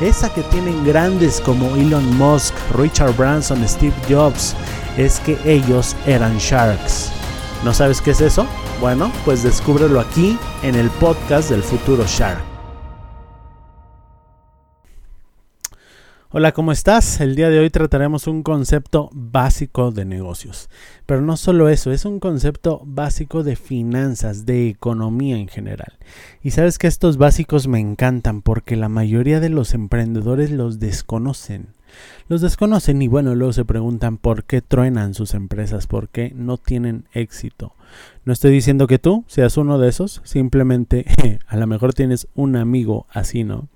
esa que tienen grandes como Elon Musk, Richard Branson, Steve Jobs, es que ellos eran sharks. ¿No sabes qué es eso? Bueno, pues descúbrelo aquí en el podcast del futuro Shark. Hola, ¿cómo estás? El día de hoy trataremos un concepto básico de negocios. Pero no solo eso, es un concepto básico de finanzas, de economía en general. Y sabes que estos básicos me encantan porque la mayoría de los emprendedores los desconocen. Los desconocen y bueno, luego se preguntan por qué truenan sus empresas, por qué no tienen éxito. No estoy diciendo que tú seas uno de esos, simplemente a lo mejor tienes un amigo así, ¿no?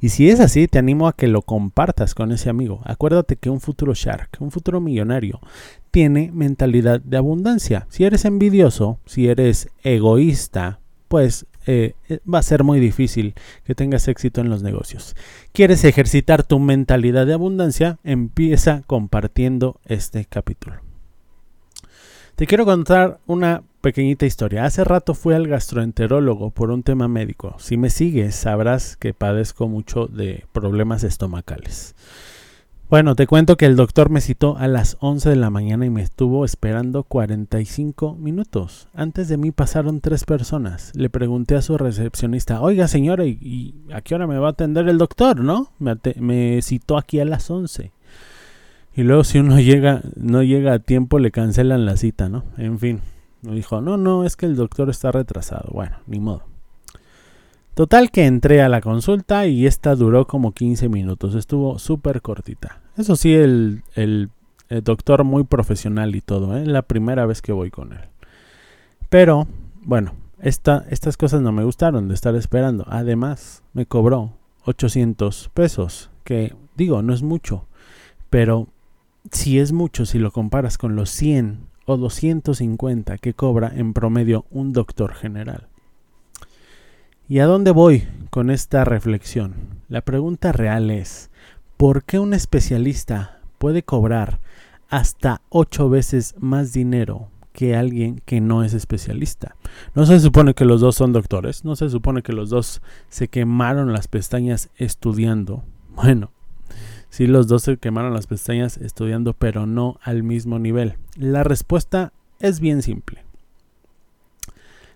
Y si es así, te animo a que lo compartas con ese amigo. Acuérdate que un futuro shark, un futuro millonario, tiene mentalidad de abundancia. Si eres envidioso, si eres egoísta, pues eh, eh, va a ser muy difícil que tengas éxito en los negocios. ¿Quieres ejercitar tu mentalidad de abundancia? Empieza compartiendo este capítulo. Te quiero contar una pequeñita historia. Hace rato fui al gastroenterólogo por un tema médico. Si me sigues, sabrás que padezco mucho de problemas estomacales. Bueno, te cuento que el doctor me citó a las 11 de la mañana y me estuvo esperando 45 minutos. Antes de mí pasaron tres personas. Le pregunté a su recepcionista, oiga señora, ¿y, a qué hora me va a atender el doctor? ¿No? Me, me citó aquí a las 11. Y luego si uno llega, no llega a tiempo, le cancelan la cita, ¿no? En fin. Me dijo, no, no, es que el doctor está retrasado. Bueno, ni modo. Total que entré a la consulta y esta duró como 15 minutos. Estuvo súper cortita. Eso sí, el, el, doctor muy profesional y todo. ¿eh? La primera vez que voy con él. Pero, bueno, esta, estas cosas no me gustaron de estar esperando. Además, me cobró 800 pesos. Que digo, no es mucho. Pero si es mucho si lo comparas con los 100 o 250 que cobra en promedio un doctor general. ¿Y a dónde voy con esta reflexión? La pregunta real es, ¿por qué un especialista puede cobrar hasta 8 veces más dinero que alguien que no es especialista? No se supone que los dos son doctores, no se supone que los dos se quemaron las pestañas estudiando. Bueno, Sí, los dos se quemaron las pestañas estudiando, pero no al mismo nivel. La respuesta es bien simple.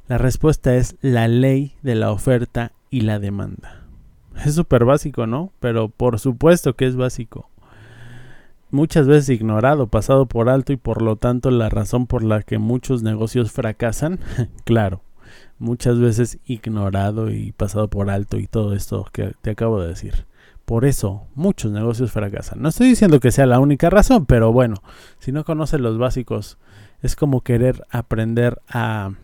La respuesta es la ley de la oferta y la demanda. Es súper básico, ¿no? Pero por supuesto que es básico. Muchas veces ignorado, pasado por alto y por lo tanto la razón por la que muchos negocios fracasan, claro, muchas veces ignorado y pasado por alto y todo esto que te acabo de decir. Por eso muchos negocios fracasan. No estoy diciendo que sea la única razón, pero bueno, si no conoces los básicos, es como querer aprender a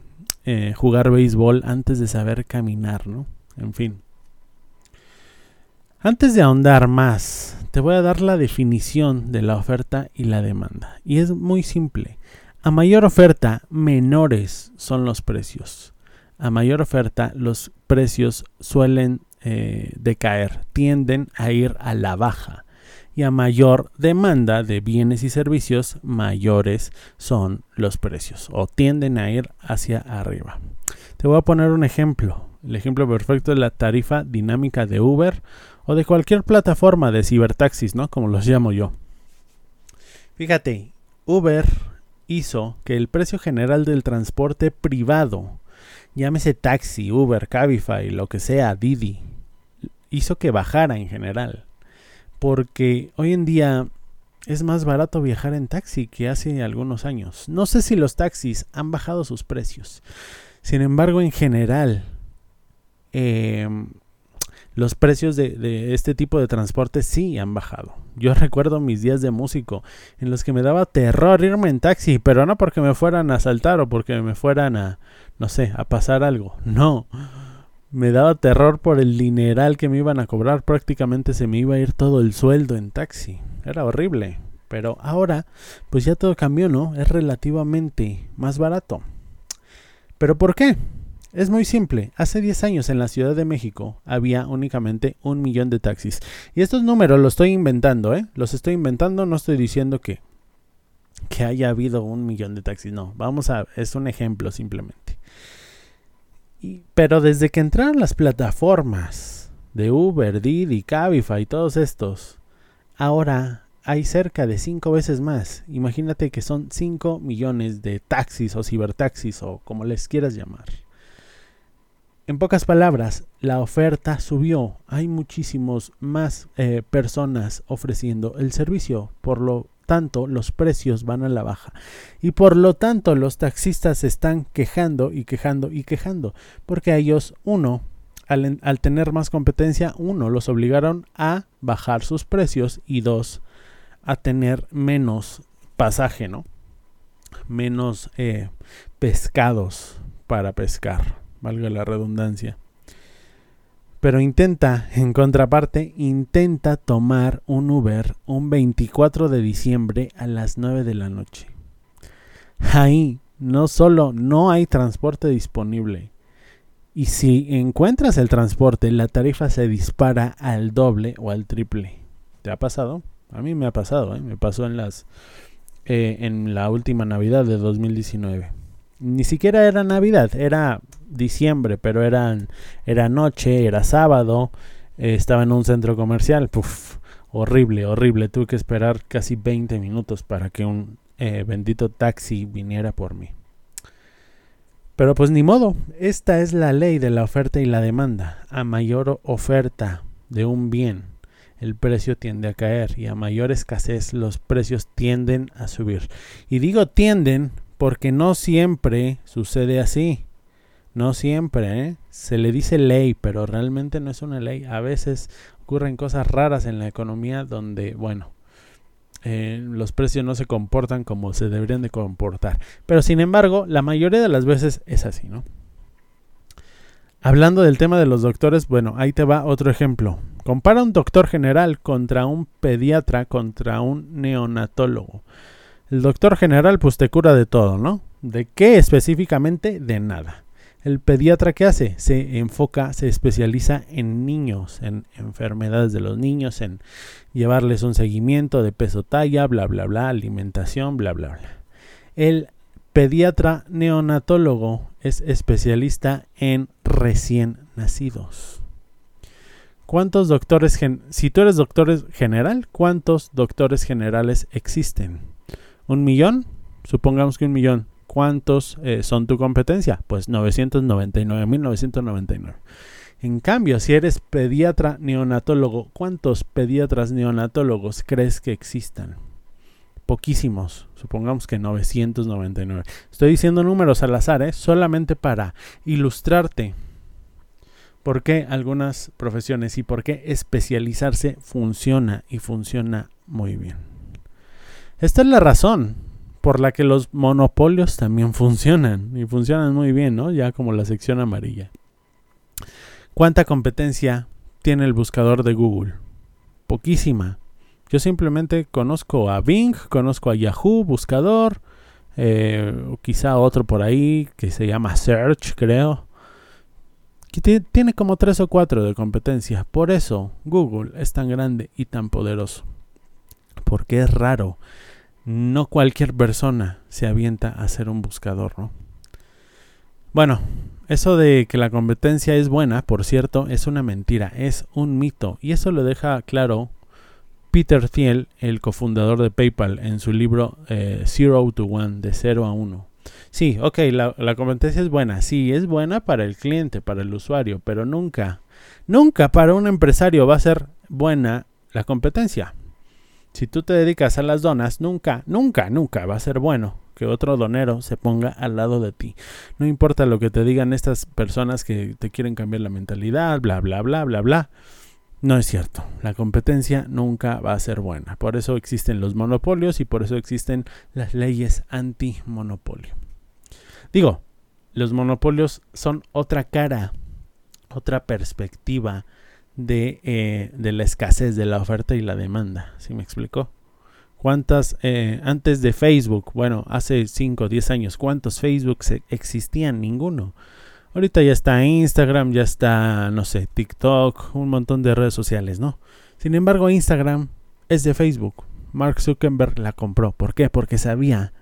eh, jugar béisbol antes de saber caminar, ¿no? En fin. Antes de ahondar más, te voy a dar la definición de la oferta y la demanda. Y es muy simple. A mayor oferta, menores son los precios. A mayor oferta, los precios suelen eh, de caer, tienden a ir a la baja. Y a mayor demanda de bienes y servicios, mayores son los precios o tienden a ir hacia arriba. Te voy a poner un ejemplo. El ejemplo perfecto es la tarifa dinámica de Uber o de cualquier plataforma de cibertaxis, ¿no? Como los llamo yo. Fíjate, Uber hizo que el precio general del transporte privado, llámese taxi, Uber, Cabify, lo que sea, Didi, hizo que bajara en general. porque hoy en día es más barato viajar en taxi que hace algunos años. No sé si los taxis han bajado sus precios. Sin embargo, en general, em, los precios de, este tipo de transporte sí han bajado. Yo recuerdo mis días de músico en los que me daba terror irme en taxi, pero no porque me fueran a asaltar o porque me fueran a, no sé, a pasar algo. No. Me daba terror por el dineral que me iban a cobrar. Prácticamente se me iba a ir todo el sueldo en taxi. Era horrible. Pero ahora, pues ya todo cambió, ¿no? Es relativamente más barato. ¿Pero por qué? Es muy simple. Hace 10 años en la Ciudad de México había únicamente un millón de taxis. Y estos números los estoy inventando, ¿eh? Los estoy inventando, no estoy diciendo que, que haya habido un millón de taxis. No, vamos a... Es un ejemplo simplemente. Pero desde que entraron las plataformas de Uber, Didi, Cabify y todos estos, ahora hay cerca de 5 veces más. Imagínate que son 5 millones de taxis o cibertaxis o como les quieras llamar. En pocas palabras, la oferta subió. Hay muchísimos más eh, personas ofreciendo el servicio. Por lo tanto, los precios van a la baja. Y por lo tanto, los taxistas están quejando y quejando y quejando. Porque a ellos, uno, al, al tener más competencia, uno, los obligaron a bajar sus precios y dos, a tener menos pasaje, ¿no? Menos eh, pescados para pescar valga la redundancia. Pero intenta, en contraparte, intenta tomar un Uber un 24 de diciembre a las 9 de la noche. Ahí no solo no hay transporte disponible, y si encuentras el transporte, la tarifa se dispara al doble o al triple. ¿Te ha pasado? A mí me ha pasado, ¿eh? me pasó en las eh, en la última Navidad de 2019 ni siquiera era Navidad, era diciembre, pero era, noche, era sábado, eh, estaba en un centro comercial, Puf, horrible, horrible, tuve que esperar casi 20 minutos para que un eh, bendito taxi viniera por mí. Pero pues ni modo, esta es la ley de la oferta y la demanda. A mayor oferta de un bien, el precio tiende a caer y a mayor escasez los precios tienden a subir. Y digo tienden porque no siempre sucede así. No siempre, ¿eh? Se le dice ley, pero realmente no es una ley. A veces ocurren cosas raras en la economía donde, bueno, eh, los precios no se comportan como se deberían de comportar. Pero sin embargo, la mayoría de las veces es así, ¿no? Hablando del tema de los doctores, bueno, ahí te va otro ejemplo. Compara un doctor general contra un pediatra contra un neonatólogo. El doctor general pues te cura de todo, ¿no? ¿De qué específicamente? De nada. El pediatra ¿qué hace? Se enfoca, se especializa en niños, en enfermedades de los niños, en llevarles un seguimiento de peso talla, bla, bla, bla, alimentación, bla, bla, bla. El pediatra neonatólogo es especialista en recién nacidos. ¿Cuántos doctores, si tú eres doctor general, cuántos doctores generales existen? ¿Un millón? Supongamos que un millón. ¿Cuántos eh, son tu competencia? Pues 999.999. En cambio, si eres pediatra neonatólogo, ¿cuántos pediatras neonatólogos crees que existan? Poquísimos, supongamos que 999. Estoy diciendo números al azar, ¿eh? solamente para ilustrarte por qué algunas profesiones y por qué especializarse funciona y funciona muy bien. Esta es la razón por la que los monopolios también funcionan y funcionan muy bien, ¿no? Ya como la sección amarilla. ¿Cuánta competencia tiene el buscador de Google? Poquísima. Yo simplemente conozco a Bing, conozco a Yahoo, buscador, eh, o quizá otro por ahí que se llama Search, creo. Que tiene como tres o cuatro de competencia. Por eso Google es tan grande y tan poderoso. Porque es raro no cualquier persona se avienta a ser un buscador, ¿no? Bueno, eso de que la competencia es buena, por cierto, es una mentira, es un mito. Y eso lo deja claro Peter Thiel, el cofundador de PayPal, en su libro eh, Zero to One, de 0 a 1. Sí, ok, la, la competencia es buena, sí, es buena para el cliente, para el usuario, pero nunca, nunca para un empresario va a ser buena la competencia. Si tú te dedicas a las donas, nunca, nunca, nunca va a ser bueno que otro donero se ponga al lado de ti. No importa lo que te digan estas personas que te quieren cambiar la mentalidad, bla, bla, bla, bla, bla. No es cierto. La competencia nunca va a ser buena. Por eso existen los monopolios y por eso existen las leyes anti-monopolio. Digo, los monopolios son otra cara, otra perspectiva de, eh, de la escasez de la oferta y la demanda. ¿Sí me explicó? ¿Cuántas, eh, antes de Facebook, bueno, hace 5 o 10 años, cuántos Facebook existían? Ninguno. Ahorita ya está Instagram, ya está, no sé, TikTok, un montón de redes sociales, ¿no? Sin embargo, Instagram es de Facebook. Mark Zuckerberg la compró. ¿Por qué? Porque sabía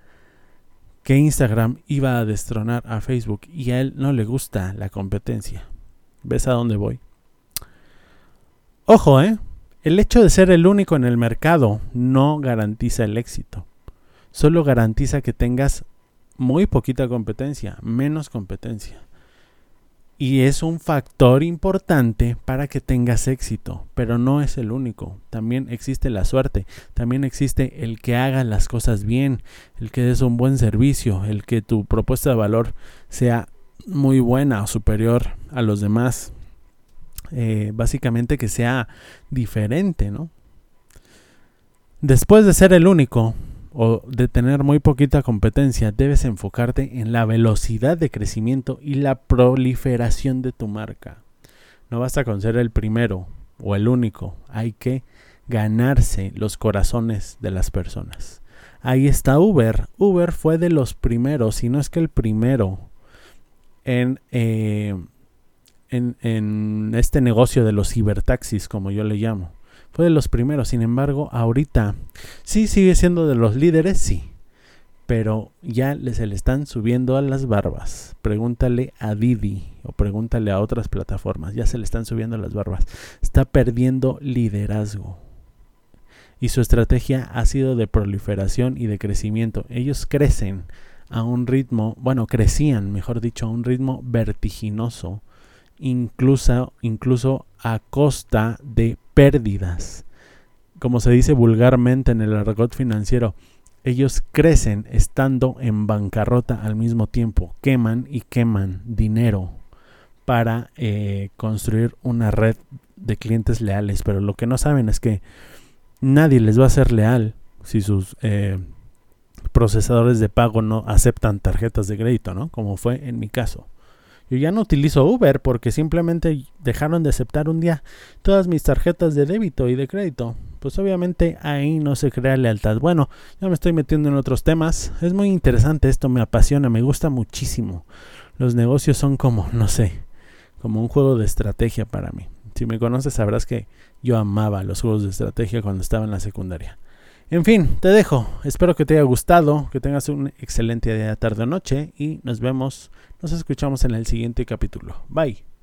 que Instagram iba a destronar a Facebook y a él no le gusta la competencia. ¿Ves a dónde voy? Ojo, ¿eh? El hecho de ser el único en el mercado no garantiza el éxito. Solo garantiza que tengas muy poquita competencia, menos competencia. Y es un factor importante para que tengas éxito, pero no es el único. También existe la suerte, también existe el que haga las cosas bien, el que des un buen servicio, el que tu propuesta de valor sea muy buena o superior a los demás. Eh, básicamente que sea diferente, ¿no? Después de ser el único o de tener muy poquita competencia, debes enfocarte en la velocidad de crecimiento y la proliferación de tu marca. No basta con ser el primero o el único, hay que ganarse los corazones de las personas. Ahí está Uber. Uber fue de los primeros, si no es que el primero, en eh, en, este negocio de los cibertaxis, como yo le llamo. Fue de los primeros, sin embargo, ahorita sí sigue siendo de los líderes, sí. Pero ya se le están subiendo a las barbas. Pregúntale a Didi o pregúntale a otras plataformas. Ya se le están subiendo a las barbas. Está perdiendo liderazgo. Y su estrategia ha sido de proliferación y de crecimiento. Ellos crecen a un ritmo, bueno, crecían, mejor dicho, a un ritmo vertiginoso incluso, incluso a costa de pérdidas. Como se dice vulgarmente en el argot financiero, ellos crecen estando en bancarrota al mismo tiempo, queman y queman dinero para eh, construir una red de clientes leales, pero lo que no saben es que nadie les va a ser leal si sus eh, procesadores de pago no aceptan tarjetas de crédito, ¿no? Como fue en mi caso. Yo ya no utilizo Uber porque simplemente dejaron de aceptar un día todas mis tarjetas de débito y de crédito. Pues obviamente ahí no se crea lealtad. Bueno, ya me estoy metiendo en otros temas. Es muy interesante esto, me apasiona, me gusta muchísimo. Los negocios son como, no sé, como un juego de estrategia para mí. Si me conoces sabrás que yo amaba los juegos de estrategia cuando estaba en la secundaria. En fin, te dejo. Espero que te haya gustado, que tengas un excelente día, tarde o noche y nos vemos, nos escuchamos en el siguiente capítulo. Bye.